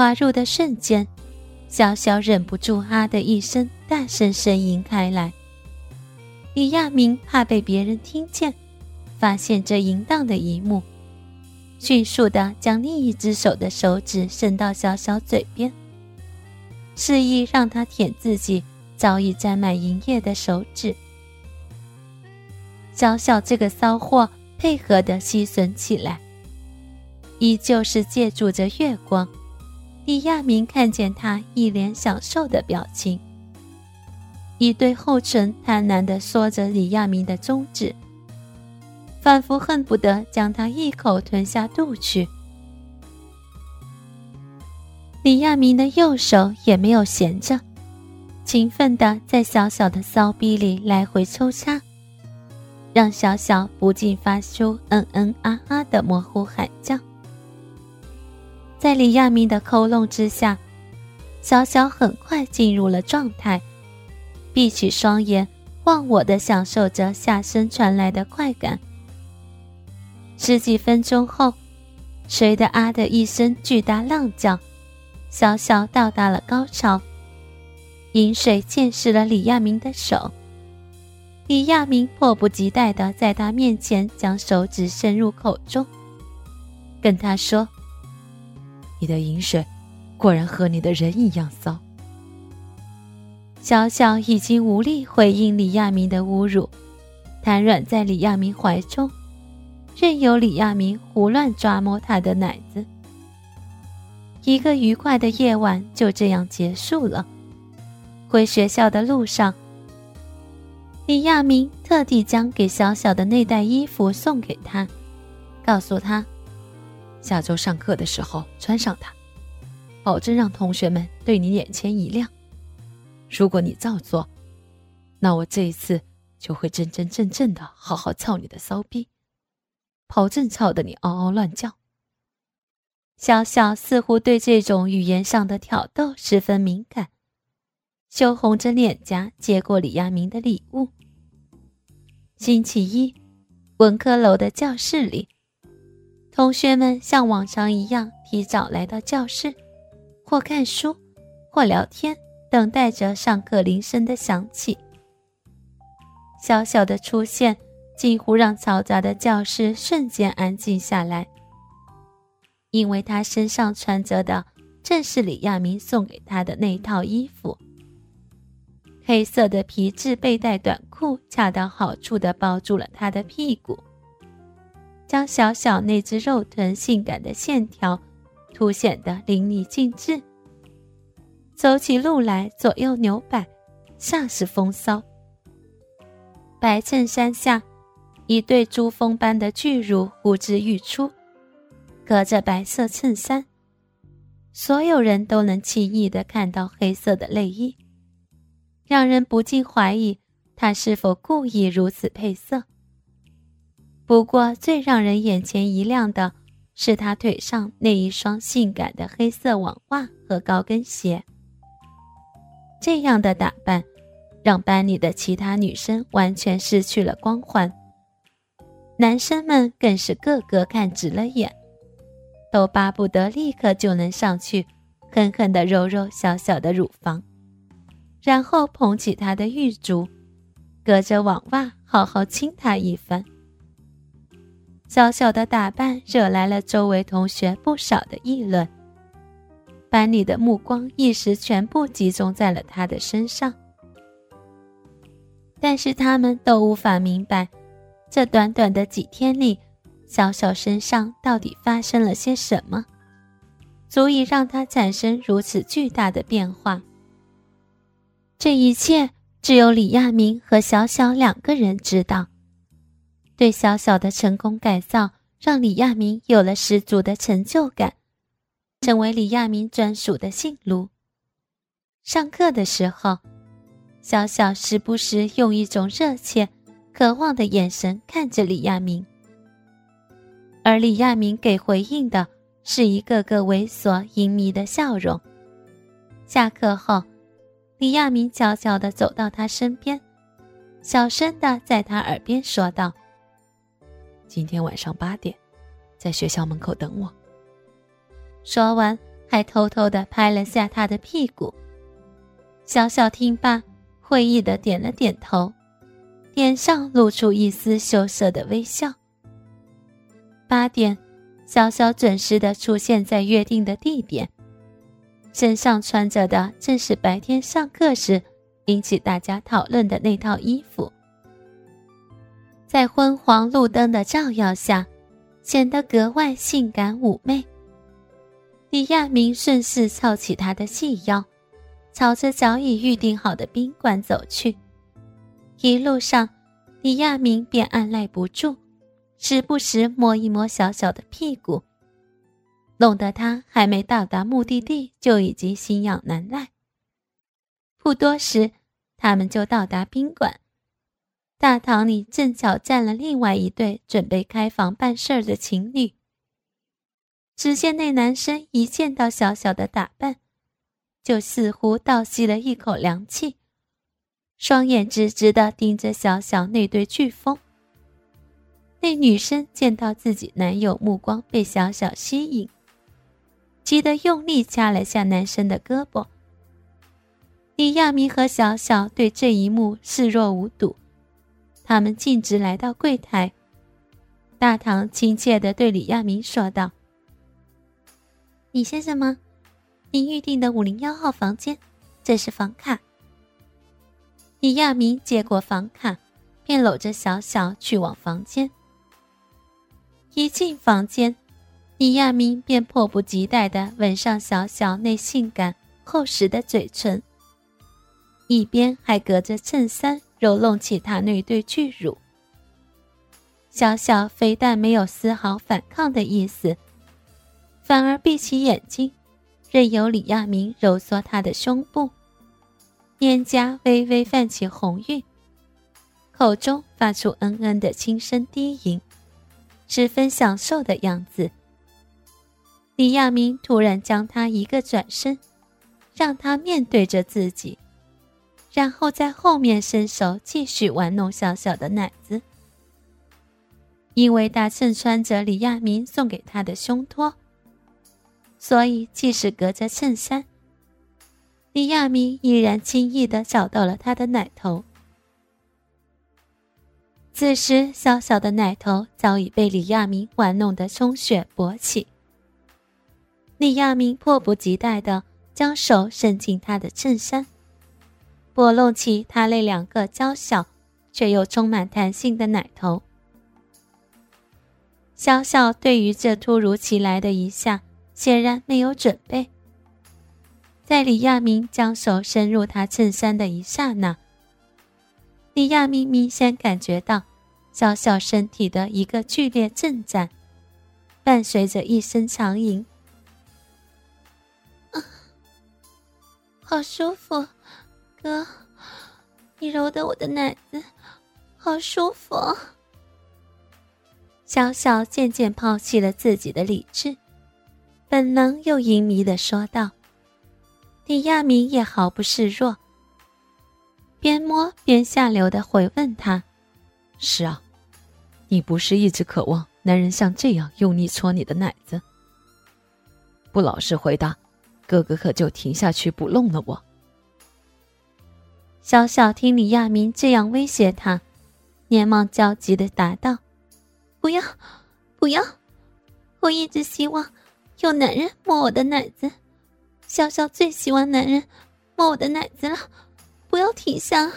滑入的瞬间，小小忍不住啊的一声，大声呻吟开来。李亚明怕被别人听见，发现这淫荡的一幕，迅速的将另一只手的手指伸到小小嘴边，示意让他舔自己早已沾满银液的手指。小小这个骚货配合的吸吮起来，依旧是借助着月光。李亚明看见他一脸享受的表情，一对厚唇贪婪的缩着李亚明的中指，仿佛恨不得将他一口吞下肚去。李亚明的右手也没有闲着，勤奋的在小小的骚逼里来回抽插。让小小不禁发出嗯嗯啊啊的模糊喊叫。在李亚明的抠弄之下，小小很快进入了状态，闭起双眼，忘我的享受着下身传来的快感。十几分钟后，随着啊的一声巨大浪叫，小小到达了高潮。饮水溅湿了李亚明的手。李亚明迫不及待地在他面前将手指伸入口中，跟他说：“你的饮水果然和你的人一样骚。”小小已经无力回应李亚明的侮辱，瘫软在李亚明怀中，任由李亚明胡乱抓摸他的奶子。一个愉快的夜晚就这样结束了。回学校的路上。李亚明特地将给小小的那袋衣服送给他，告诉他，下周上课的时候穿上它，保证让同学们对你眼前一亮。如果你照做，那我这一次就会真真正正的好好操你的骚逼，保证操得你嗷嗷乱叫。小小似乎对这种语言上的挑逗十分敏感，羞红着脸颊接过李亚明的礼物。星期一，文科楼的教室里，同学们像往常一样提早来到教室，或看书，或聊天，等待着上课铃声的响起。小小的出现，几乎让嘈杂的教室瞬间安静下来，因为他身上穿着的正是李亚明送给他的那套衣服。黑色的皮质背带短裤恰到好处地包住了她的屁股，将小小那只肉臀性感的线条凸显得淋漓尽致。走起路来左右扭摆，煞是风骚。白衬衫下，一对珠峰般的巨乳呼之欲出，隔着白色衬衫，所有人都能轻易地看到黑色的内衣。让人不禁怀疑他是否故意如此配色。不过，最让人眼前一亮的是他腿上那一双性感的黑色网袜和高跟鞋。这样的打扮，让班里的其他女生完全失去了光环，男生们更是个个看直了眼，都巴不得立刻就能上去，狠狠地揉揉小小的乳房。然后捧起他的玉足，隔着网袜好好亲他一番。小小的打扮惹来了周围同学不少的议论，班里的目光一时全部集中在了他的身上。但是他们都无法明白，这短短的几天里，小小身上到底发生了些什么，足以让他产生如此巨大的变化。这一切只有李亚明和小小两个人知道。对小小的成功改造，让李亚明有了十足的成就感，成为李亚明专属的性奴。上课的时候，小小时不时用一种热切、渴望的眼神看着李亚明，而李亚明给回应的是一个个猥琐淫靡的笑容。下课后。李亚明悄悄地走到他身边，小声地在他耳边说道：“今天晚上八点，在学校门口等我。”说完，还偷偷的拍了下他的屁股。小小听罢，会意的点了点头，脸上露出一丝羞涩的微笑。八点，小小准时的出现在约定的地点，身上穿着的正是白天上课时引起大家讨论的那套衣服，在昏黄路灯的照耀下，显得格外性感妩媚。李亚明顺势翘起他的细腰，朝着早已预定好的宾馆走去。一路上，李亚明便按耐不住，时不时摸一摸小小的屁股，弄得他还没到达目的地就已经心痒难耐。不多时，他们就到达宾馆。大堂里正巧站了另外一对准备开房办事儿的情侣。只见那男生一见到小小的打扮，就似乎倒吸了一口凉气，双眼直直的盯着小小那对巨峰。那女生见到自己男友目光被小小吸引，急得用力掐了下男生的胳膊。李亚明和小小对这一幕视若无睹，他们径直来到柜台，大堂亲切地对李亚明说道。李先生吗？您预定的五零幺号房间，这是房卡。李亚明接过房卡，便搂着小小去往房间。一进房间，李亚明便迫不及待地吻上小小那性感厚实的嘴唇，一边还隔着衬衫揉弄起她那对巨乳。小小非但没有丝毫反抗的意思。反而闭起眼睛，任由李亚明揉搓她的胸部，脸颊微微泛起红晕，口中发出嗯嗯的轻声低吟，十分享受的样子。李亚明突然将他一个转身，让他面对着自己，然后在后面伸手继续玩弄小小的奶子。因为大圣穿着李亚明送给他的胸托。所以，即使隔着衬衫，李亚明依然轻易的找到了他的奶头。此时，小小的奶头早已被李亚明玩弄得充血勃起。李亚明迫不及待的将手伸进他的衬衫，拨弄起他那两个娇小却又充满弹性的奶头。小小对于这突如其来的一下。显然没有准备。在李亚明将手伸入他衬衫的一刹那，李亚明明显感觉到小小身体的一个剧烈震颤，伴随着一声长吟：“啊，好舒服，哥，你揉的我的奶子，好舒服。”小小渐渐抛弃了自己的理智。本能又淫迷的说道：“李亚明也毫不示弱，边摸边下流的回问他：‘是啊，你不是一直渴望男人像这样用力搓你的奶子？不老实回答，哥哥可就停下去不弄了我。’小小听李亚明这样威胁他，连忙焦急的答道：‘不要，不要，我一直希望。’”有男人摸我的奶子，小小最喜欢男人摸我的奶子了，不要停下！